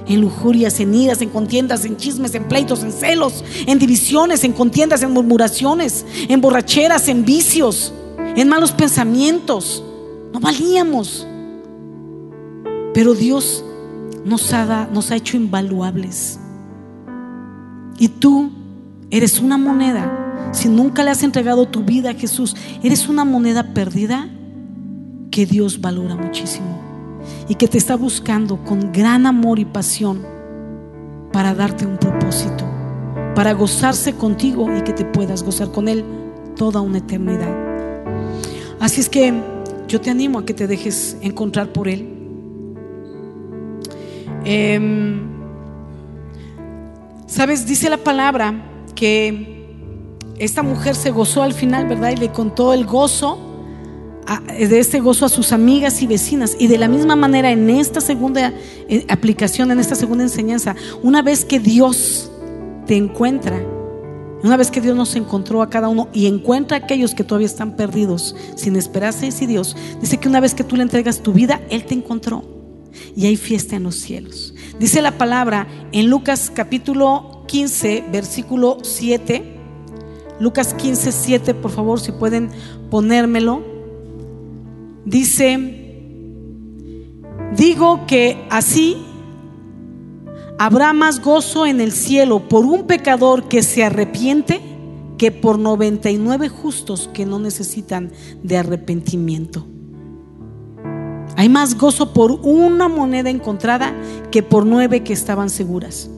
en lujurias, en iras, en contiendas, en chismes, en pleitos, en celos, en divisiones, en contiendas, en murmuraciones, en borracheras, en vicios, en malos pensamientos. No valíamos. Pero Dios nos ha, nos ha hecho invaluables. Y tú eres una moneda. Si nunca le has entregado tu vida a Jesús, eres una moneda perdida que Dios valora muchísimo y que te está buscando con gran amor y pasión para darte un propósito, para gozarse contigo y que te puedas gozar con Él toda una eternidad. Así es que yo te animo a que te dejes encontrar por Él. Em, Sabes, dice la palabra que esta mujer se gozó al final, ¿verdad? Y le contó el gozo de este gozo a sus amigas y vecinas. Y de la misma manera en esta segunda eh, aplicación, en esta segunda enseñanza, una vez que Dios te encuentra, una vez que Dios nos encontró a cada uno y encuentra a aquellos que todavía están perdidos, sin esperanza y sin Dios, dice que una vez que tú le entregas tu vida, Él te encontró. Y hay fiesta en los cielos. Dice la palabra en Lucas capítulo 15, versículo 7. Lucas 15, 7, por favor, si pueden ponérmelo. Dice, digo que así habrá más gozo en el cielo por un pecador que se arrepiente que por 99 justos que no necesitan de arrepentimiento. Hay más gozo por una moneda encontrada que por nueve que estaban seguras.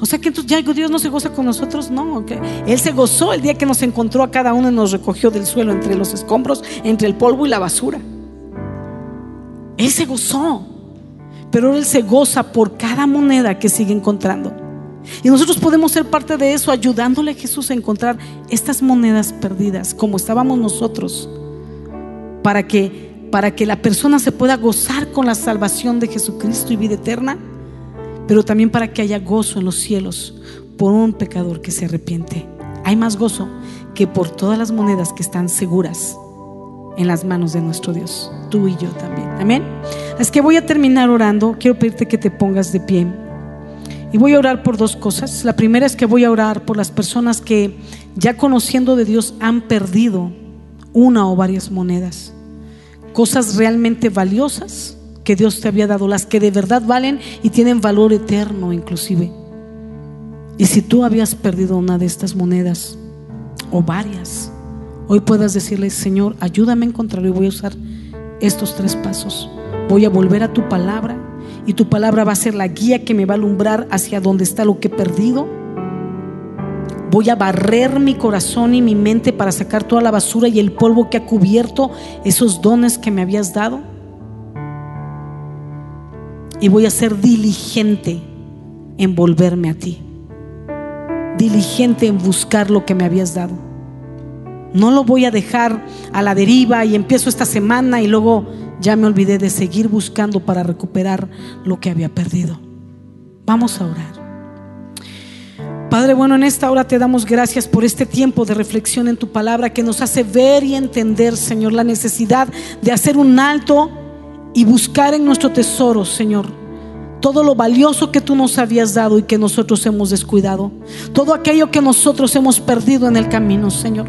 O sea que entonces ya Dios no se goza con nosotros, no. Él se gozó el día que nos encontró a cada uno y nos recogió del suelo entre los escombros, entre el polvo y la basura. Él se gozó, pero Él se goza por cada moneda que sigue encontrando. Y nosotros podemos ser parte de eso, ayudándole a Jesús a encontrar estas monedas perdidas, como estábamos nosotros, para que, para que la persona se pueda gozar con la salvación de Jesucristo y vida eterna pero también para que haya gozo en los cielos por un pecador que se arrepiente. Hay más gozo que por todas las monedas que están seguras en las manos de nuestro Dios, tú y yo también. Amén. Es que voy a terminar orando. Quiero pedirte que te pongas de pie. Y voy a orar por dos cosas. La primera es que voy a orar por las personas que ya conociendo de Dios han perdido una o varias monedas. Cosas realmente valiosas que Dios te había dado, las que de verdad valen y tienen valor eterno inclusive. Y si tú habías perdido una de estas monedas o varias, hoy puedas decirle, Señor, ayúdame a encontrarlo y voy a usar estos tres pasos. Voy a volver a tu palabra y tu palabra va a ser la guía que me va a alumbrar hacia donde está lo que he perdido. Voy a barrer mi corazón y mi mente para sacar toda la basura y el polvo que ha cubierto esos dones que me habías dado y voy a ser diligente en volverme a ti. Diligente en buscar lo que me habías dado. No lo voy a dejar a la deriva y empiezo esta semana y luego ya me olvidé de seguir buscando para recuperar lo que había perdido. Vamos a orar. Padre, bueno, en esta hora te damos gracias por este tiempo de reflexión en tu palabra que nos hace ver y entender, Señor, la necesidad de hacer un alto y buscar en nuestro tesoro, Señor, todo lo valioso que tú nos habías dado y que nosotros hemos descuidado. Todo aquello que nosotros hemos perdido en el camino, Señor.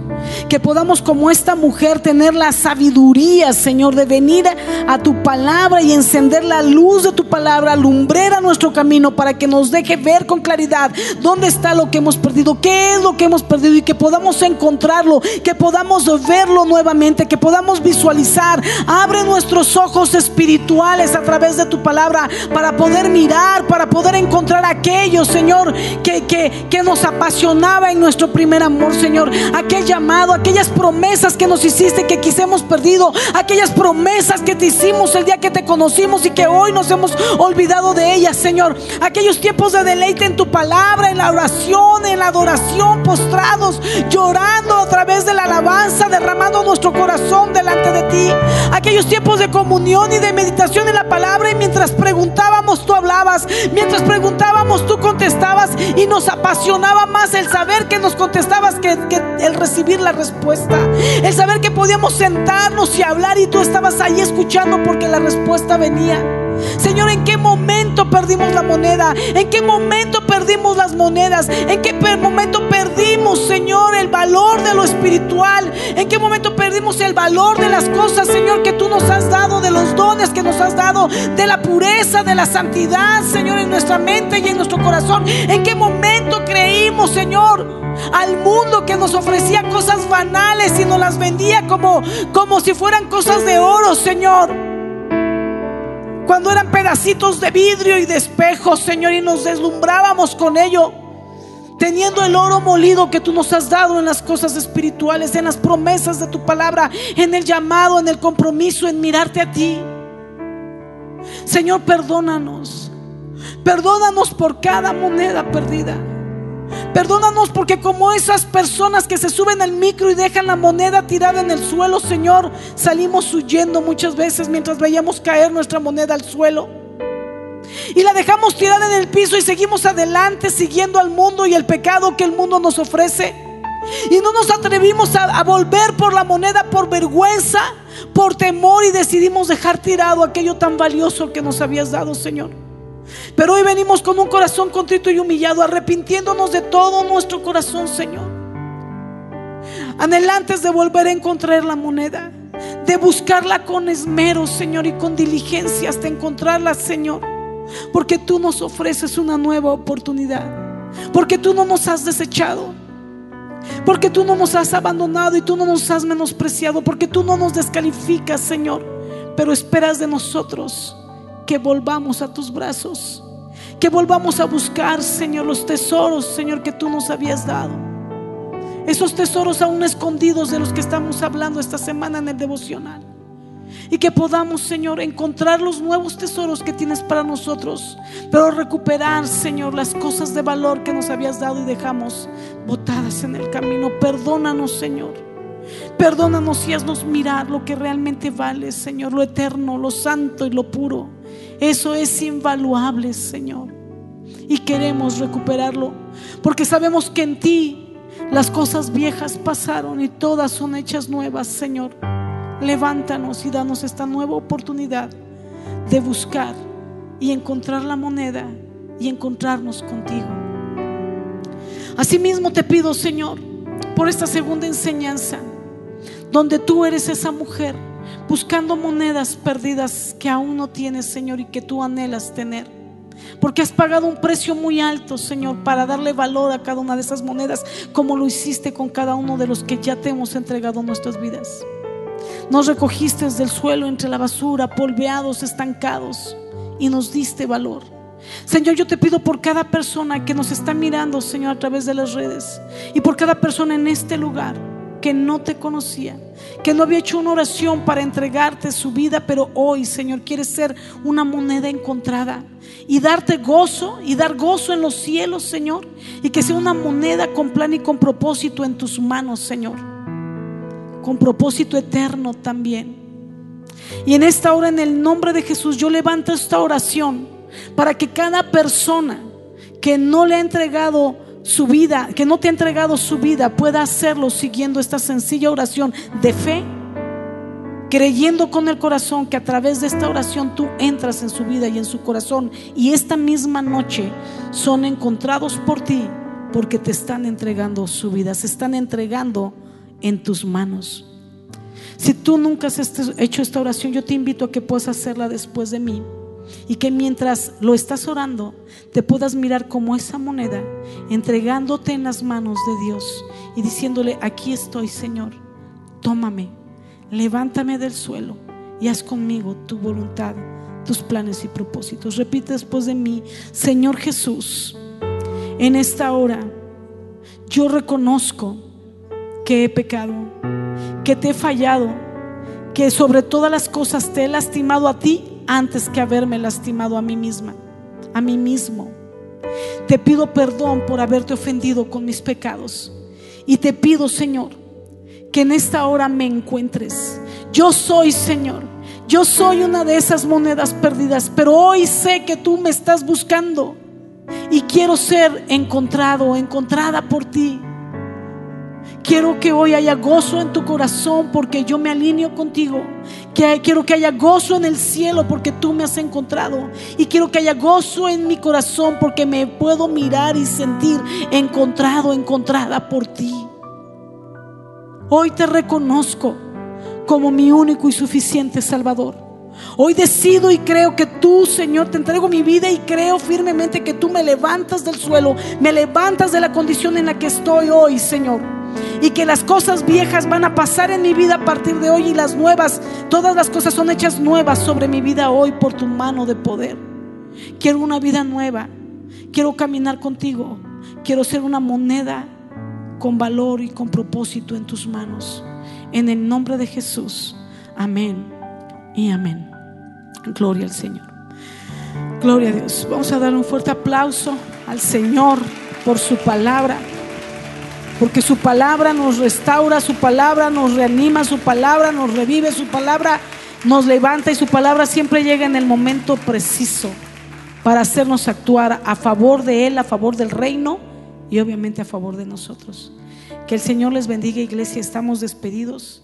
Que podamos como esta mujer tener la sabiduría, Señor, de venir a tu palabra y encender la luz de tu palabra, a nuestro camino para que nos deje ver con claridad dónde está lo que hemos perdido, qué es lo que hemos perdido y que podamos encontrarlo, que podamos verlo nuevamente, que podamos visualizar. Abre nuestros ojos espirituales a través de tu palabra para poder mirar, para poder encontrar aquello, Señor, que, que, nos apasionaba en nuestro primer amor, Señor. Aquel llamado, aquellas promesas que nos hiciste que quisemos perdido, aquellas promesas que te hicimos el día que te conocimos y que hoy nos hemos olvidado de ellas, Señor. Aquellos tiempos de deleite en tu palabra, en la oración, en la adoración, postrados, llorando a través de la alabanza, derramando nuestro corazón delante de ti. Aquellos tiempos de comunión y de meditación en la palabra y mientras preguntábamos tú hablabas, mientras preguntábamos tú contestabas y nos apasionaba más el saber que nos contestabas que, el recibir la respuesta. El saber que podíamos sentarnos y hablar y tú estabas ahí escuchando porque la respuesta venía. Señor, ¿en qué momento perdimos la moneda? ¿En qué momento perdimos las monedas? ¿En qué momento perdimos, Señor, el valor de lo espiritual? ¿En qué momento perdimos el valor de las cosas, Señor, que tú nos has dado, de los dones que nos has dado, de la pureza, de la santidad, Señor, en nuestra mente y en nuestro corazón? ¿En qué momento creímos, Señor? al mundo que nos ofrecía cosas banales y nos las vendía como, como si fueran cosas de oro, Señor cuando eran pedacitos de vidrio y de espejo, Señor, y nos deslumbrábamos con ello, teniendo el oro molido que tú nos has dado en las cosas espirituales, en las promesas de tu palabra, en el llamado, en el compromiso, en mirarte a ti. Señor, perdónanos. Perdónanos por cada moneda perdida. Perdónanos porque como esas personas que se suben al micro y dejan la moneda tirada en el suelo, Señor, salimos huyendo muchas veces mientras veíamos caer nuestra moneda al suelo. Y la dejamos tirada en el piso y seguimos adelante siguiendo al mundo y el pecado que el mundo nos ofrece. Y no nos atrevimos a, a volver por la moneda por vergüenza, por temor y decidimos dejar tirado aquello tan valioso que nos habías dado, Señor. Pero hoy venimos con un corazón contrito y humillado, arrepintiéndonos de todo nuestro corazón, Señor. Anhelantes de volver a encontrar la moneda, de buscarla con esmero, Señor, y con diligencia hasta encontrarla, Señor. Porque tú nos ofreces una nueva oportunidad. Porque tú no nos has desechado. Porque tú no nos has abandonado y tú no nos has menospreciado. Porque tú no nos descalificas, Señor. Pero esperas de nosotros que volvamos a tus brazos. Que volvamos a buscar, Señor, los tesoros, Señor, que tú nos habías dado. Esos tesoros aún escondidos de los que estamos hablando esta semana en el devocional. Y que podamos, Señor, encontrar los nuevos tesoros que tienes para nosotros. Pero recuperar, Señor, las cosas de valor que nos habías dado y dejamos botadas en el camino. Perdónanos, Señor. Perdónanos y haznos mirar lo que realmente vale, Señor, lo eterno, lo santo y lo puro. Eso es invaluable, Señor. Y queremos recuperarlo. Porque sabemos que en ti las cosas viejas pasaron y todas son hechas nuevas, Señor. Levántanos y danos esta nueva oportunidad de buscar y encontrar la moneda y encontrarnos contigo. Asimismo te pido, Señor, por esta segunda enseñanza, donde tú eres esa mujer buscando monedas perdidas que aún no tienes, Señor, y que tú anhelas tener. Porque has pagado un precio muy alto, Señor, para darle valor a cada una de esas monedas, como lo hiciste con cada uno de los que ya te hemos entregado nuestras vidas. Nos recogiste del suelo entre la basura, polveados, estancados, y nos diste valor. Señor, yo te pido por cada persona que nos está mirando, Señor, a través de las redes, y por cada persona en este lugar que no te conocía, que no había hecho una oración para entregarte su vida, pero hoy, Señor, quieres ser una moneda encontrada y darte gozo y dar gozo en los cielos, Señor, y que sea una moneda con plan y con propósito en tus manos, Señor, con propósito eterno también. Y en esta hora, en el nombre de Jesús, yo levanto esta oración para que cada persona que no le ha entregado su vida, que no te ha entregado su vida, pueda hacerlo siguiendo esta sencilla oración de fe, creyendo con el corazón que a través de esta oración tú entras en su vida y en su corazón y esta misma noche son encontrados por ti porque te están entregando su vida, se están entregando en tus manos. Si tú nunca has hecho esta oración, yo te invito a que puedas hacerla después de mí y que mientras lo estás orando te puedas mirar como esa moneda, entregándote en las manos de Dios y diciéndole, aquí estoy Señor, tómame, levántame del suelo y haz conmigo tu voluntad, tus planes y propósitos. Repite después de mí, Señor Jesús, en esta hora yo reconozco que he pecado, que te he fallado, que sobre todas las cosas te he lastimado a ti antes que haberme lastimado a mí misma, a mí mismo. Te pido perdón por haberte ofendido con mis pecados. Y te pido, Señor, que en esta hora me encuentres. Yo soy, Señor, yo soy una de esas monedas perdidas, pero hoy sé que tú me estás buscando y quiero ser encontrado, encontrada por ti. Quiero que hoy haya gozo en tu corazón porque yo me alineo contigo. Quiero que haya gozo en el cielo porque tú me has encontrado. Y quiero que haya gozo en mi corazón porque me puedo mirar y sentir encontrado, encontrada por ti. Hoy te reconozco como mi único y suficiente Salvador. Hoy decido y creo que tú, Señor, te entrego mi vida y creo firmemente que tú me levantas del suelo, me levantas de la condición en la que estoy hoy, Señor. Y que las cosas viejas van a pasar en mi vida a partir de hoy y las nuevas, todas las cosas son hechas nuevas sobre mi vida hoy por tu mano de poder. Quiero una vida nueva, quiero caminar contigo, quiero ser una moneda con valor y con propósito en tus manos. En el nombre de Jesús, amén y amén. Gloria al Señor. Gloria a Dios. Vamos a dar un fuerte aplauso al Señor por su palabra. Porque su palabra nos restaura, su palabra nos reanima, su palabra nos revive, su palabra nos levanta y su palabra siempre llega en el momento preciso para hacernos actuar a favor de Él, a favor del reino y obviamente a favor de nosotros. Que el Señor les bendiga, iglesia. Estamos despedidos.